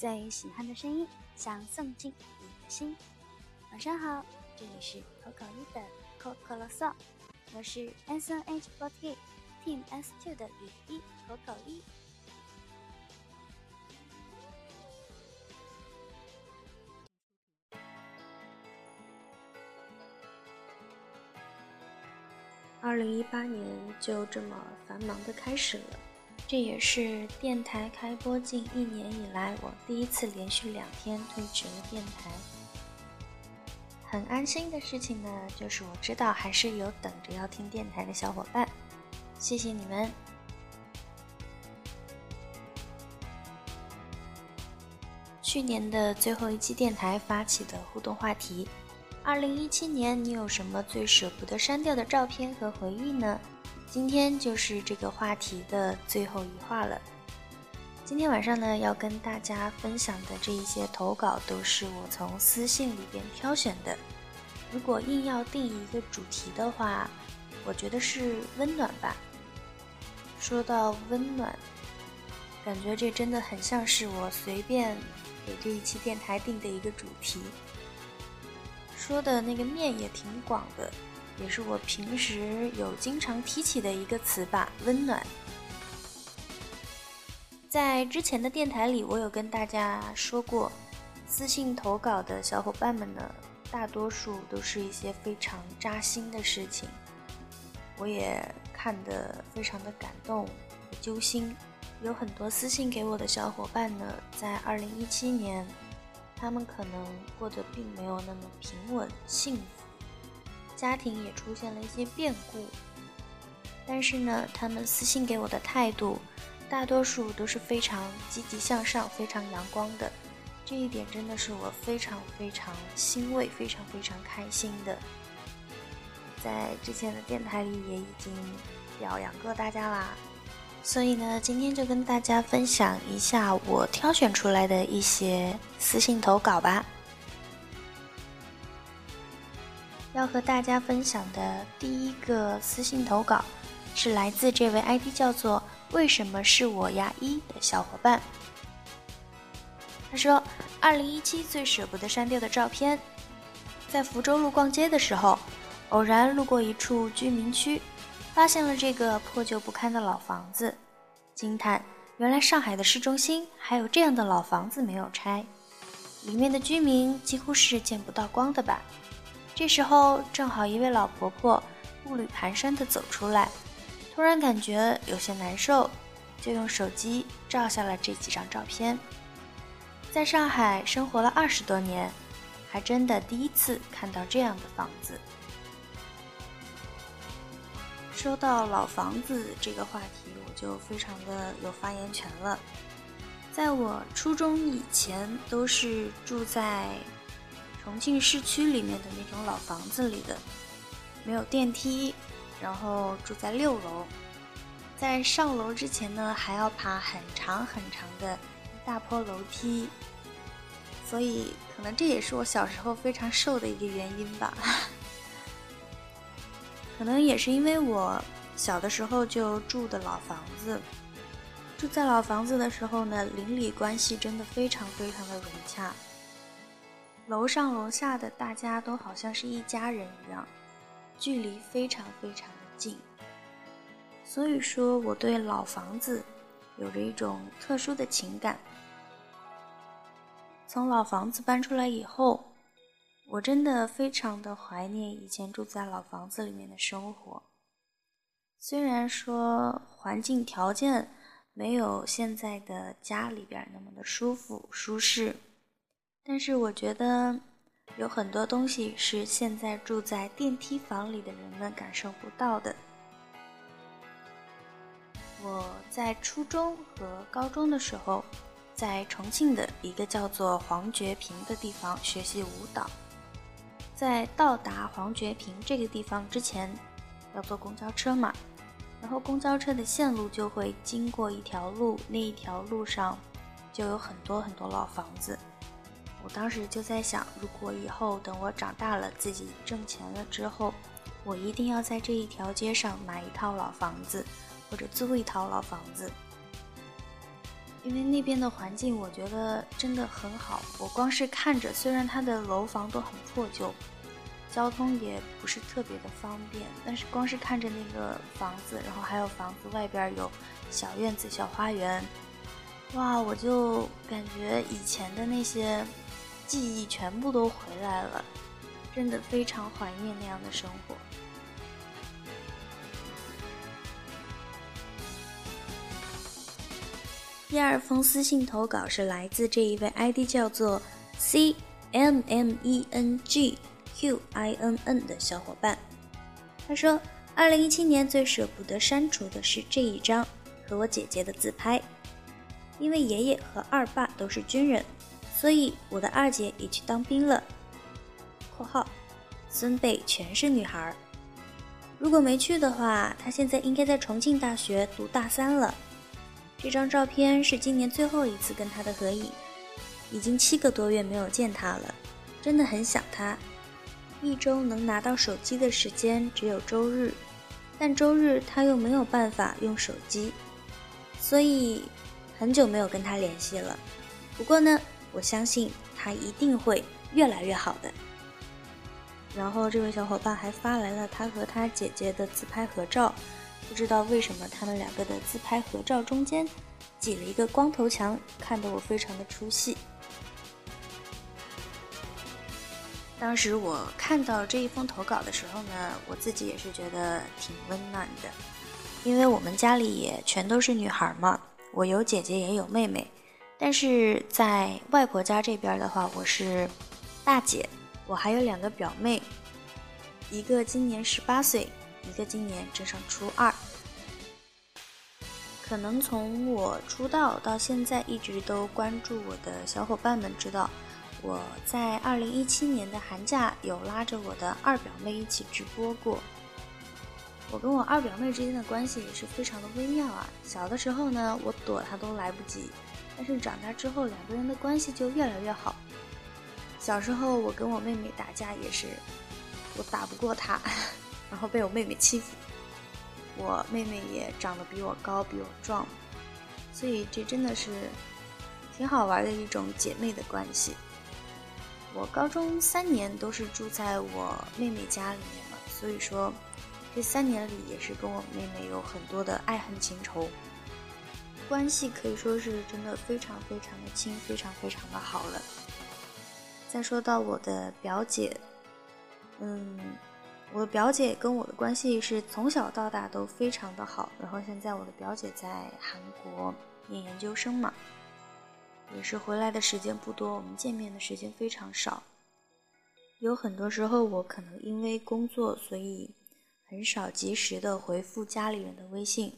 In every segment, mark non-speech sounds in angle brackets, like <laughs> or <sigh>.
最喜欢的声音，想送进你的心。晚上好，这里是口口一的口口啰嗦，我是 S N H forty Team S two 的雨衣口口一。二零一八年就这么繁忙的开始了，这也是电台开播近一年以来我第一次连续两天推迟了电台。很安心的事情呢，就是我知道还是有等着要听电台的小伙伴，谢谢你们。去年的最后一期电台发起的互动话题。二零一七年，你有什么最舍不得删掉的照片和回忆呢？今天就是这个话题的最后一话了。今天晚上呢，要跟大家分享的这一些投稿，都是我从私信里边挑选的。如果硬要定一个主题的话，我觉得是温暖吧。说到温暖，感觉这真的很像是我随便给这一期电台定的一个主题。说的那个面也挺广的，也是我平时有经常提起的一个词吧，温暖。在之前的电台里，我有跟大家说过，私信投稿的小伙伴们呢，大多数都是一些非常扎心的事情，我也看得非常的感动和、揪心。有很多私信给我的小伙伴呢，在二零一七年。他们可能过得并没有那么平稳幸福，家庭也出现了一些变故。但是呢，他们私信给我的态度，大多数都是非常积极向上、非常阳光的。这一点真的是我非常非常欣慰、非常非常开心的。在之前的电台里也已经表扬过大家啦。所以呢，今天就跟大家分享一下我挑选出来的一些私信投稿吧。要和大家分享的第一个私信投稿，是来自这位 ID 叫做“为什么是我呀一”的小伙伴。他说：“二零一七最舍不得删掉的照片，在福州路逛街的时候，偶然路过一处居民区。”发现了这个破旧不堪的老房子，惊叹原来上海的市中心还有这样的老房子没有拆，里面的居民几乎是见不到光的吧。这时候正好一位老婆婆步履蹒跚地走出来，突然感觉有些难受，就用手机照下了这几张照片。在上海生活了二十多年，还真的第一次看到这样的房子。说到老房子这个话题，我就非常的有发言权了。在我初中以前，都是住在重庆市区里面的那种老房子里的，没有电梯，然后住在六楼，在上楼之前呢，还要爬很长很长的一大坡楼梯，所以可能这也是我小时候非常瘦的一个原因吧。<laughs> 可能也是因为我小的时候就住的老房子，住在老房子的时候呢，邻里关系真的非常非常的融洽，楼上楼下的大家都好像是一家人一样，距离非常非常的近，所以说我对老房子有着一种特殊的情感。从老房子搬出来以后。我真的非常的怀念以前住在老房子里面的生活。虽然说环境条件没有现在的家里边那么的舒服舒适，但是我觉得有很多东西是现在住在电梯房里的人们感受不到的。我在初中和高中的时候，在重庆的一个叫做黄觉坪的地方学习舞蹈。在到达黄觉坪这个地方之前，要坐公交车嘛，然后公交车的线路就会经过一条路，那一条路上就有很多很多老房子。当时就在想，如果以后等我长大了，自己挣钱了之后，我一定要在这一条街上买一套老房子，或者租一套老房子。因为那边的环境我觉得真的很好。我光是看着，虽然它的楼房都很破旧，交通也不是特别的方便，但是光是看着那个房子，然后还有房子外边有小院子、小花园，哇，我就感觉以前的那些记忆全部都回来了，真的非常怀念那样的生活。第二封私信投稿是来自这一位 ID 叫做 C M M E N G Q I N N 的小伙伴。他说，二零一七年最舍不得删除的是这一张和我姐姐的自拍，因为爷爷和二爸都是军人，所以我的二姐也去当兵了。（括号孙辈全是女孩，如果没去的话，她现在应该在重庆大学读大三了。）这张照片是今年最后一次跟她的合影，已经七个多月没有见她了，真的很想她。一周能拿到手机的时间只有周日，但周日她又没有办法用手机，所以很久没有跟她联系了。不过呢，我相信他一定会越来越好的。然后这位小伙伴还发来了他和他姐姐的自拍合照。不知道为什么他们两个的自拍合照中间挤了一个光头强，看得我非常的出戏。当时我看到这一封投稿的时候呢，我自己也是觉得挺温暖的，因为我们家里也全都是女孩嘛，我有姐姐也有妹妹，但是在外婆家这边的话，我是大姐，我还有两个表妹，一个今年十八岁。一个今年正上初二，可能从我出道到现在一直都关注我的小伙伴们知道，我在二零一七年的寒假有拉着我的二表妹一起直播过。我跟我二表妹之间的关系也是非常的微妙啊。小的时候呢，我躲她都来不及，但是长大之后两个人的关系就越来越好。小时候我跟我妹妹打架也是，我打不过她。<laughs> 然后被我妹妹欺负，我妹妹也长得比我高，比我壮，所以这真的是挺好玩的一种姐妹的关系。我高中三年都是住在我妹妹家里面嘛，所以说这三年里也是跟我妹妹有很多的爱恨情仇，关系可以说是真的非常非常的亲，非常非常的好了。再说到我的表姐，嗯。我的表姐跟我的关系是从小到大都非常的好，然后现在我的表姐在韩国念研究生嘛，也是回来的时间不多，我们见面的时间非常少。有很多时候我可能因为工作，所以很少及时的回复家里人的微信，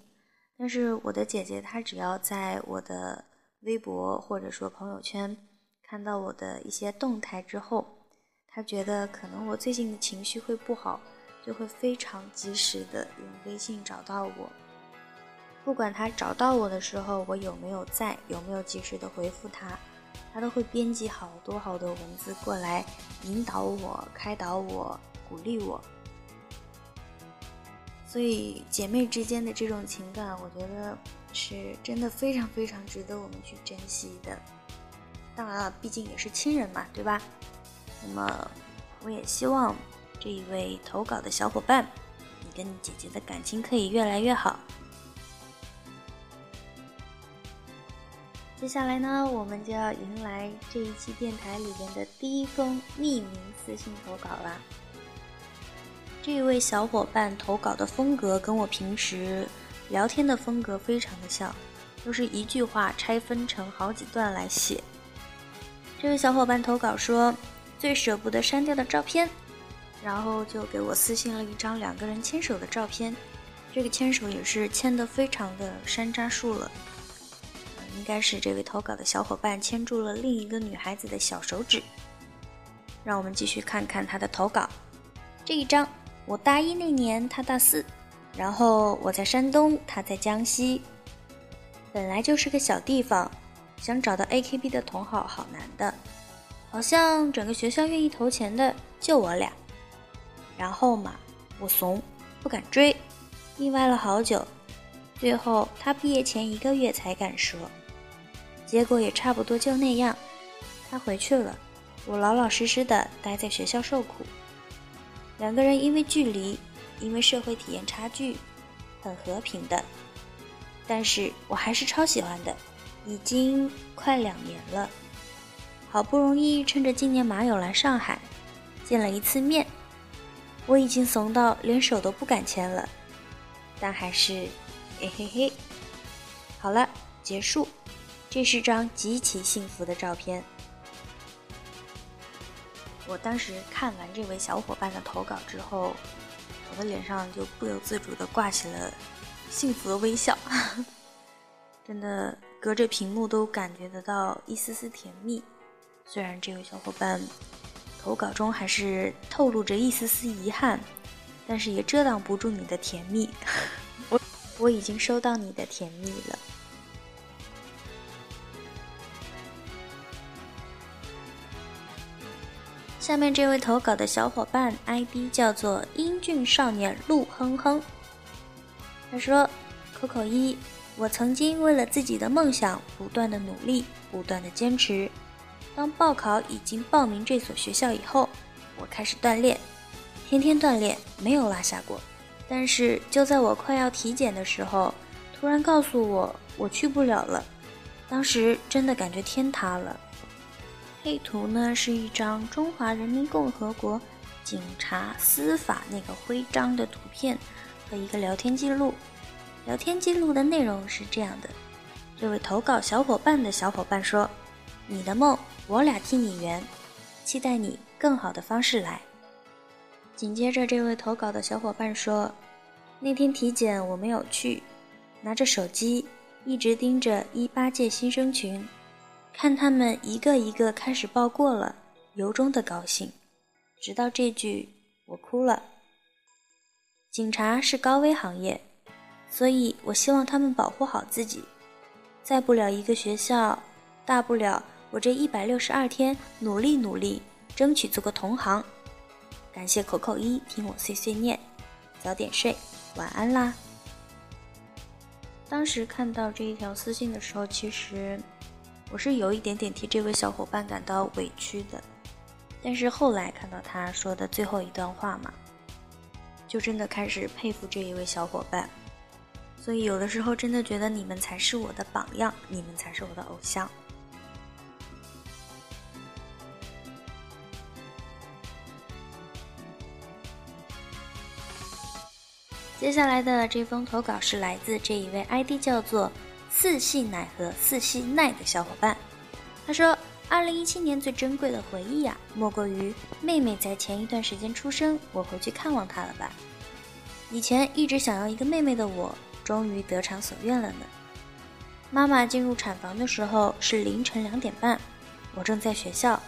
但是我的姐姐她只要在我的微博或者说朋友圈看到我的一些动态之后。她觉得可能我最近的情绪会不好，就会非常及时的用微信找到我。不管他找到我的时候我有没有在，有没有及时的回复他，他都会编辑好多好多文字过来引导我、开导我、鼓励我。所以姐妹之间的这种情感，我觉得是真的非常非常值得我们去珍惜的。当然了，毕竟也是亲人嘛，对吧？那么，我也希望这一位投稿的小伙伴，你跟你姐姐的感情可以越来越好。接下来呢，我们就要迎来这一期电台里边的第一封匿名私信投稿啦。这位小伙伴投稿的风格跟我平时聊天的风格非常的像，都是一句话拆分成好几段来写。这位小伙伴投稿说。最舍不得删掉的照片，然后就给我私信了一张两个人牵手的照片，这个牵手也是牵得非常的山楂树了，应该是这位投稿的小伙伴牵住了另一个女孩子的小手指。让我们继续看看他的投稿，这一张我大一那年他大四，然后我在山东他在江西，本来就是个小地方，想找到 AKB 的同好好难的。好像整个学校愿意投钱的就我俩，然后嘛，我怂，不敢追，腻歪了好久，最后他毕业前一个月才敢说。结果也差不多就那样。他回去了，我老老实实的待在学校受苦。两个人因为距离，因为社会体验差距，很和平的。但是我还是超喜欢的，已经快两年了。好不容易趁着今年马友来上海，见了一次面，我已经怂到连手都不敢牵了。但还是，嘿嘿嘿。好了，结束。这是张极其幸福的照片。我当时看完这位小伙伴的投稿之后，我的脸上就不由自主地挂起了幸福的微笑，<laughs> 真的隔着屏幕都感觉得到一丝丝甜蜜。虽然这位小伙伴投稿中还是透露着一丝丝遗憾，但是也遮挡不住你的甜蜜。<laughs> 我我已经收到你的甜蜜了。下面这位投稿的小伙伴 ID 叫做英俊少年陆哼哼，他说：“Coco 一，我曾经为了自己的梦想不断的努力，不断的坚持。当报考已经报名这所学校以后，我开始锻炼，天天锻炼，没有落下过。但是就在我快要体检的时候，突然告诉我我去不了了，当时真的感觉天塌了。”配图呢是一张中华人民共和国警察司法那个徽章的图片和一个聊天记录。聊天记录的内容是这样的：这位投稿小伙伴的小伙伴说：“你的梦，我俩替你圆，期待你更好的方式来。”紧接着，这位投稿的小伙伴说：“那天体检我没有去，拿着手机一直盯着一八届新生群。”看他们一个一个开始报过了，由衷的高兴。直到这句，我哭了。警察是高危行业，所以我希望他们保护好自己。在不了一个学校，大不了我这一百六十二天努力努力，争取做个同行。感谢口口一听我碎碎念，早点睡，晚安啦。当时看到这一条私信的时候，其实。我是有一点点替这位小伙伴感到委屈的，但是后来看到他说的最后一段话嘛，就真的开始佩服这一位小伙伴。所以有的时候真的觉得你们才是我的榜样，你们才是我的偶像。接下来的这封投稿是来自这一位 ID 叫做。四系奶和四系奈的小伙伴，他说：“二零一七年最珍贵的回忆呀，莫过于妹妹在前一段时间出生，我回去看望她了吧。以前一直想要一个妹妹的我，终于得偿所愿了呢。妈妈进入产房的时候是凌晨两点半，我正在学校，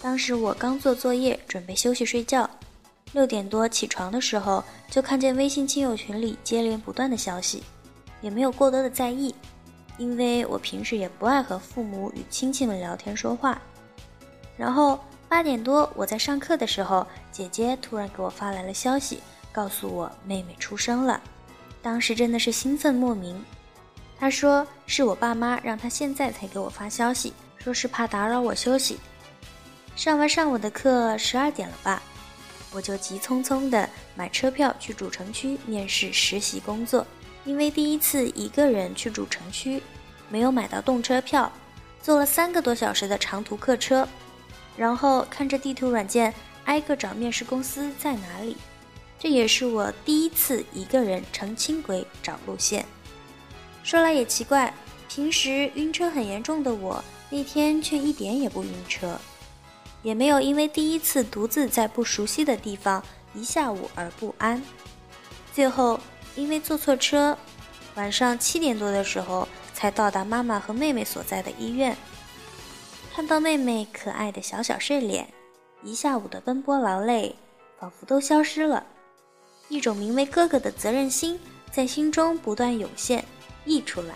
当时我刚做作业，准备休息睡觉。六点多起床的时候，就看见微信亲友群里接连不断的消息。”也没有过多的在意，因为我平时也不爱和父母与亲戚们聊天说话。然后八点多，我在上课的时候，姐姐突然给我发来了消息，告诉我妹妹出生了。当时真的是兴奋莫名。她说是我爸妈让她现在才给我发消息，说是怕打扰我休息。上完上午的课，十二点了吧，我就急匆匆的买车票去主城区面试实习工作。因为第一次一个人去主城区，没有买到动车票，坐了三个多小时的长途客车，然后看着地图软件挨个找面试公司在哪里。这也是我第一次一个人乘轻轨找路线。说来也奇怪，平时晕车很严重的我，那天却一点也不晕车，也没有因为第一次独自在不熟悉的地方一下午而不安。最后。因为坐错车，晚上七点多的时候才到达妈妈和妹妹所在的医院。看到妹妹可爱的小小睡脸，一下午的奔波劳累仿佛都消失了，一种名为哥哥的责任心在心中不断涌现溢出来。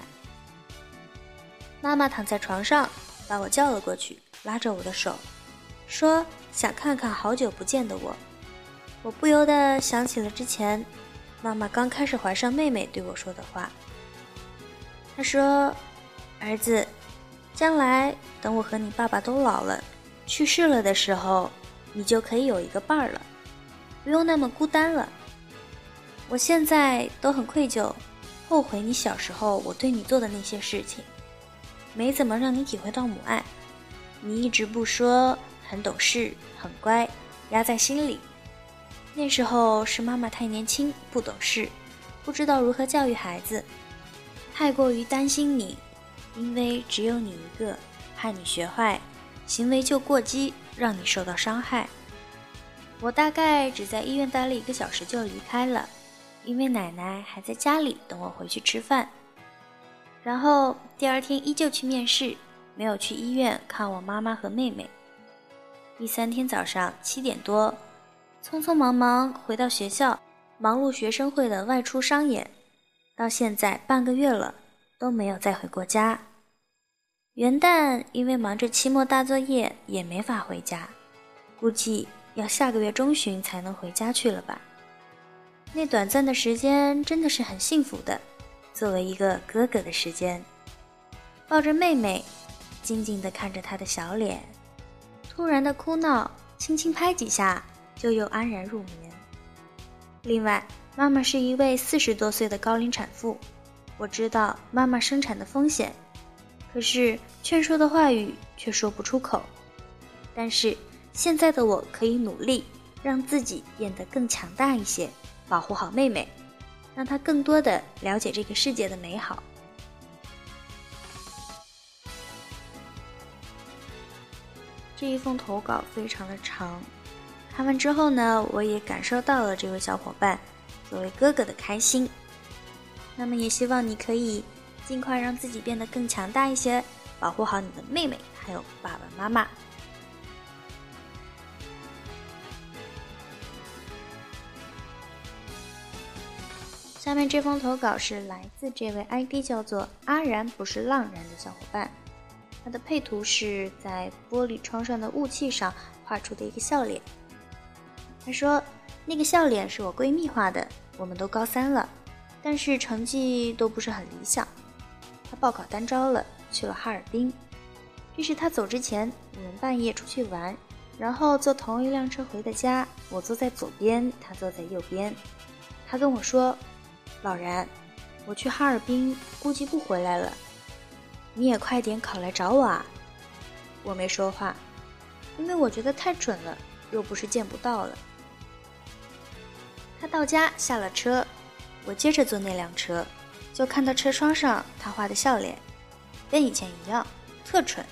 妈妈躺在床上，把我叫了过去，拉着我的手，说想看看好久不见的我。我不由得想起了之前。妈妈刚开始怀上妹妹对我说的话。她说：“儿子，将来等我和你爸爸都老了，去世了的时候，你就可以有一个伴儿了，不用那么孤单了。我现在都很愧疚，后悔你小时候我对你做的那些事情，没怎么让你体会到母爱。你一直不说，很懂事，很乖，压在心里。那时候是妈妈太年轻，不懂事，不知道如何教育孩子，太过于担心你。因为只有你一个，怕你学坏，行为就过激，让你受到伤害。我大概只在医院待了一个小时就离开了，因为奶奶还在家里等我回去吃饭。然后第二天依旧去面试，没有去医院看我妈妈和妹妹。第三天早上七点多，匆匆忙忙回到学校，忙碌学生会的外出商演，到现在半个月了，都没有再回过家。元旦因为忙着期末大作业，也没法回家，估计要下个月中旬才能回家去了吧。那短暂的时间真的是很幸福的，作为一个哥哥的时间，抱着妹妹，静静地看着她的小脸，突然的哭闹，轻轻拍几下就又安然入眠。另外，妈妈是一位四十多岁的高龄产妇，我知道妈妈生产的风险。可是劝说的话语却说不出口。但是现在的我可以努力，让自己变得更强大一些，保护好妹妹，让她更多的了解这个世界的美好。这一封投稿非常的长，看完之后呢，我也感受到了这位小伙伴作为哥哥的开心。那么也希望你可以。尽快让自己变得更强大一些，保护好你的妹妹，还有爸爸妈妈。下面这封投稿是来自这位 ID 叫做阿然不是浪然的小伙伴，他的配图是在玻璃窗上的雾气上画出的一个笑脸。他说：“那个笑脸是我闺蜜画的，我们都高三了，但是成绩都不是很理想。”他报考单招了，去了哈尔滨。这是他走之前，我们半夜出去玩，然后坐同一辆车回的家。我坐在左边，他坐在右边。他跟我说：“老然，我去哈尔滨，估计不回来了。你也快点考来找我啊！”我没说话，因为我觉得太蠢了，又不是见不到了。他到家下了车，我接着坐那辆车。就看到车窗上他画的笑脸，跟以前一样，特蠢。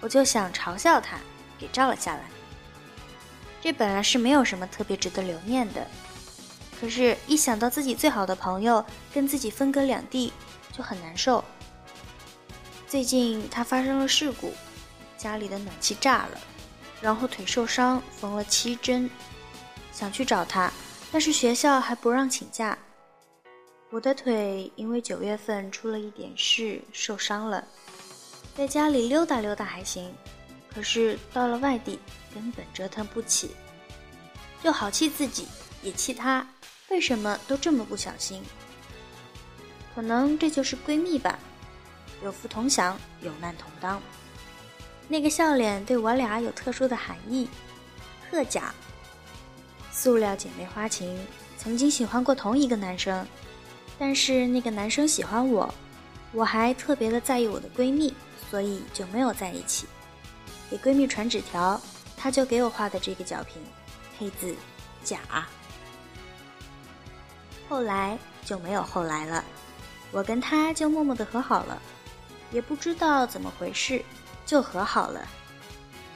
我就想嘲笑他，给照了下来。这本来是没有什么特别值得留念的，可是，一想到自己最好的朋友跟自己分隔两地，就很难受。最近他发生了事故，家里的暖气炸了，然后腿受伤，缝了七针。想去找他，但是学校还不让请假。我的腿因为九月份出了一点事受伤了，在家里溜达溜达还行，可是到了外地根本折腾不起，就好气自己，也气他，为什么都这么不小心？可能这就是闺蜜吧，有福同享，有难同当。那个笑脸对我俩有特殊的含义，特假。塑料姐妹花情，曾经喜欢过同一个男生。但是那个男生喜欢我，我还特别的在意我的闺蜜，所以就没有在一起。给闺蜜传纸条，她就给我画的这个角屏，黑字假。后来就没有后来了，我跟她就默默的和好了，也不知道怎么回事，就和好了。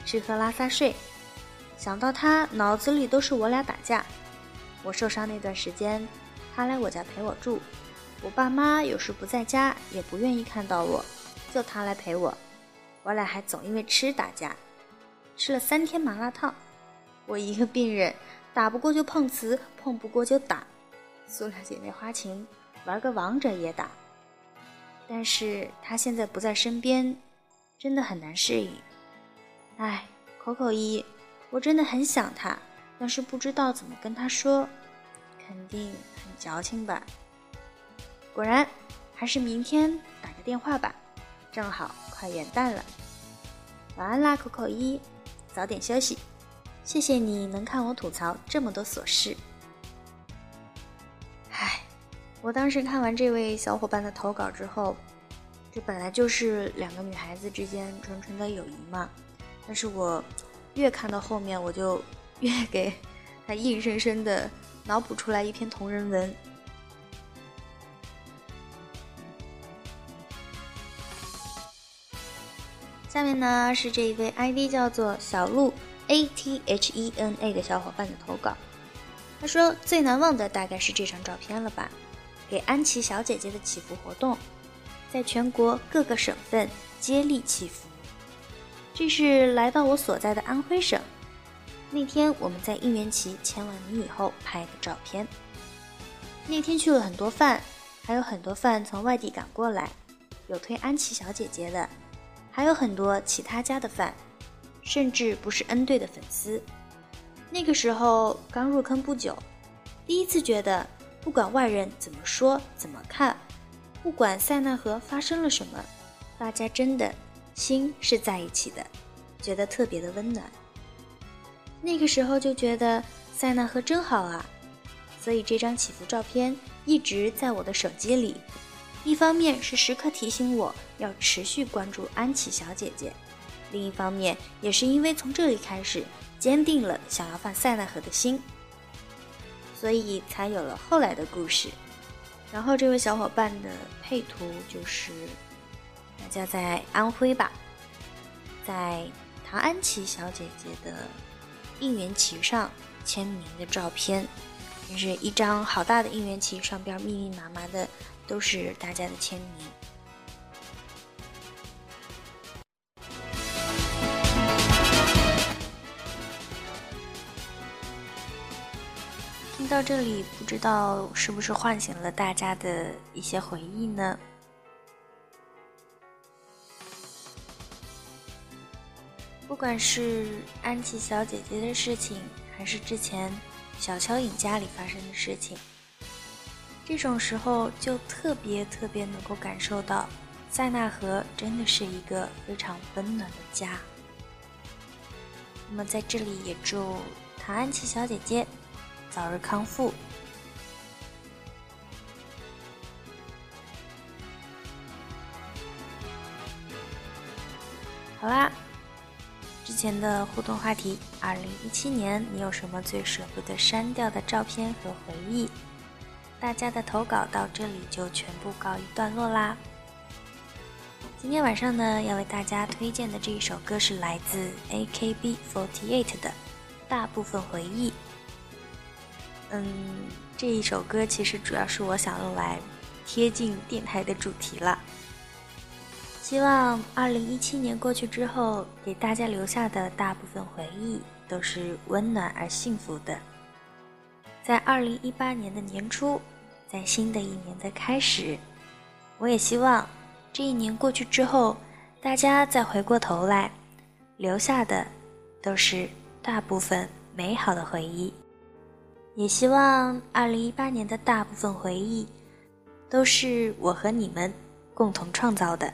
吃喝拉撒睡，想到他脑子里都是我俩打架。我受伤那段时间。他来我家陪我住，我爸妈有时不在家，也不愿意看到我，就他来陪我。我俩还总因为吃打架，吃了三天麻辣烫。我一个病人，打不过就碰瓷，碰不过就打。塑料姐妹花情，玩个王者也打。但是他现在不在身边，真的很难适应。哎，口口一，我真的很想他，但是不知道怎么跟他说。肯定很矫情吧？果然，还是明天打个电话吧。正好快元旦了。晚安啦，Coco 一，早点休息。谢谢你能看我吐槽这么多琐事。唉，我当时看完这位小伙伴的投稿之后，这本来就是两个女孩子之间纯纯的友谊嘛。但是我越看到后面，我就越 <laughs> 给他硬生生的脑补出来一篇同人文。下面呢是这一位 ID 叫做小鹿 A T H E N A 的小伙伴的投稿。他说最难忘的大概是这张照片了吧，给安琪小姐姐的祈福活动，在全国各个省份接力祈福。这是来到我所在的安徽省，那天我们在应援旗签完名以后拍的照片。那天去了很多饭，还有很多饭从外地赶过来，有推安琪小姐姐的。还有很多其他家的饭，甚至不是 N 队的粉丝。那个时候刚入坑不久，第一次觉得，不管外人怎么说怎么看，不管塞纳河发生了什么，大家真的心是在一起的，觉得特别的温暖。那个时候就觉得塞纳河真好啊，所以这张祈福照片一直在我的手机里。一方面是时刻提醒我要持续关注安琪小姐姐，另一方面也是因为从这里开始坚定了想要放塞纳河的心，所以才有了后来的故事。然后这位小伙伴的配图就是大家在安徽吧，在唐安琪小姐姐的应援旗上签名的照片，就是一张好大的应援旗，上边密密麻麻的。都是大家的签名。听到这里，不知道是不是唤醒了大家的一些回忆呢？不管是安琪小姐姐的事情，还是之前小蚯蚓家里发生的事情。这种时候就特别特别能够感受到，塞纳河真的是一个非常温暖的家。那么在这里也祝唐安琪小姐姐早日康复。好啦，前的互动话题：二零一七年你有什么最舍不得删掉的照片和回忆？大家的投稿到这里就全部告一段落啦。今天晚上呢，要为大家推荐的这一首歌是来自 AKB48 的《大部分回忆》。嗯，这一首歌其实主要是我想用来贴近电台的主题了。希望2017年过去之后，给大家留下的大部分回忆都是温暖而幸福的。在2018年的年初。在新的一年的开始，我也希望这一年过去之后，大家再回过头来，留下的都是大部分美好的回忆。也希望二零一八年的大部分回忆，都是我和你们共同创造的。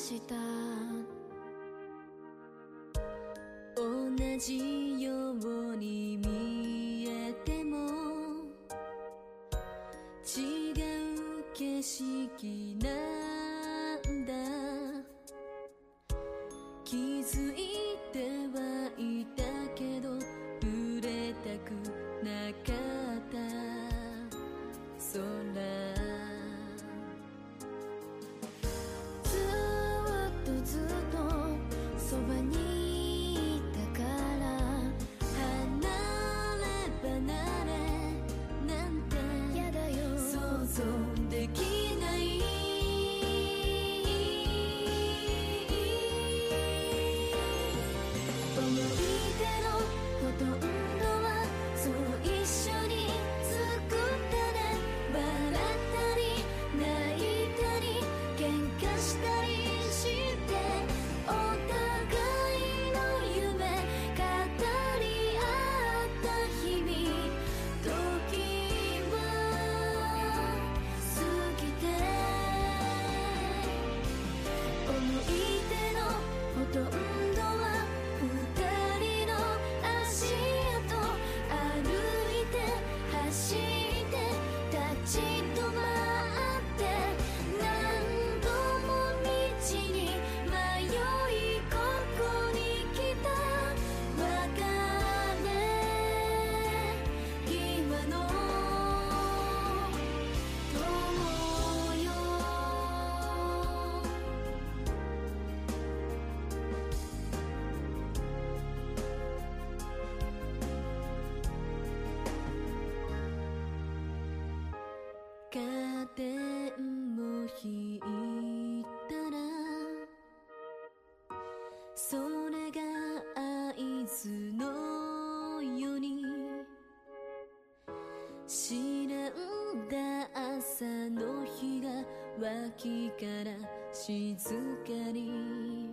した。同じように見えても違う景色なんだ。気づい知らんだ朝の日が脇から静かに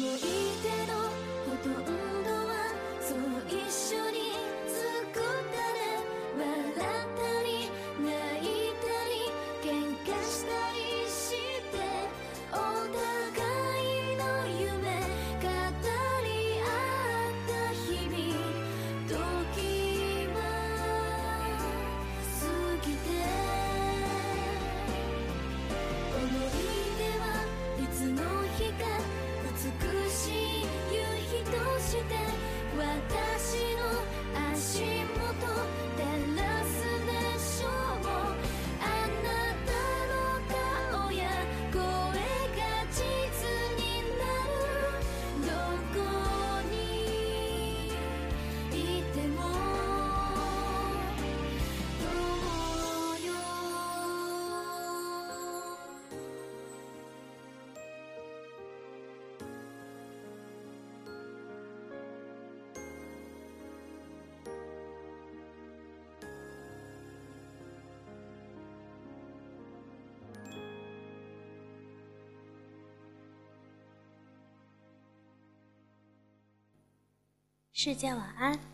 the heat. 世界晚安。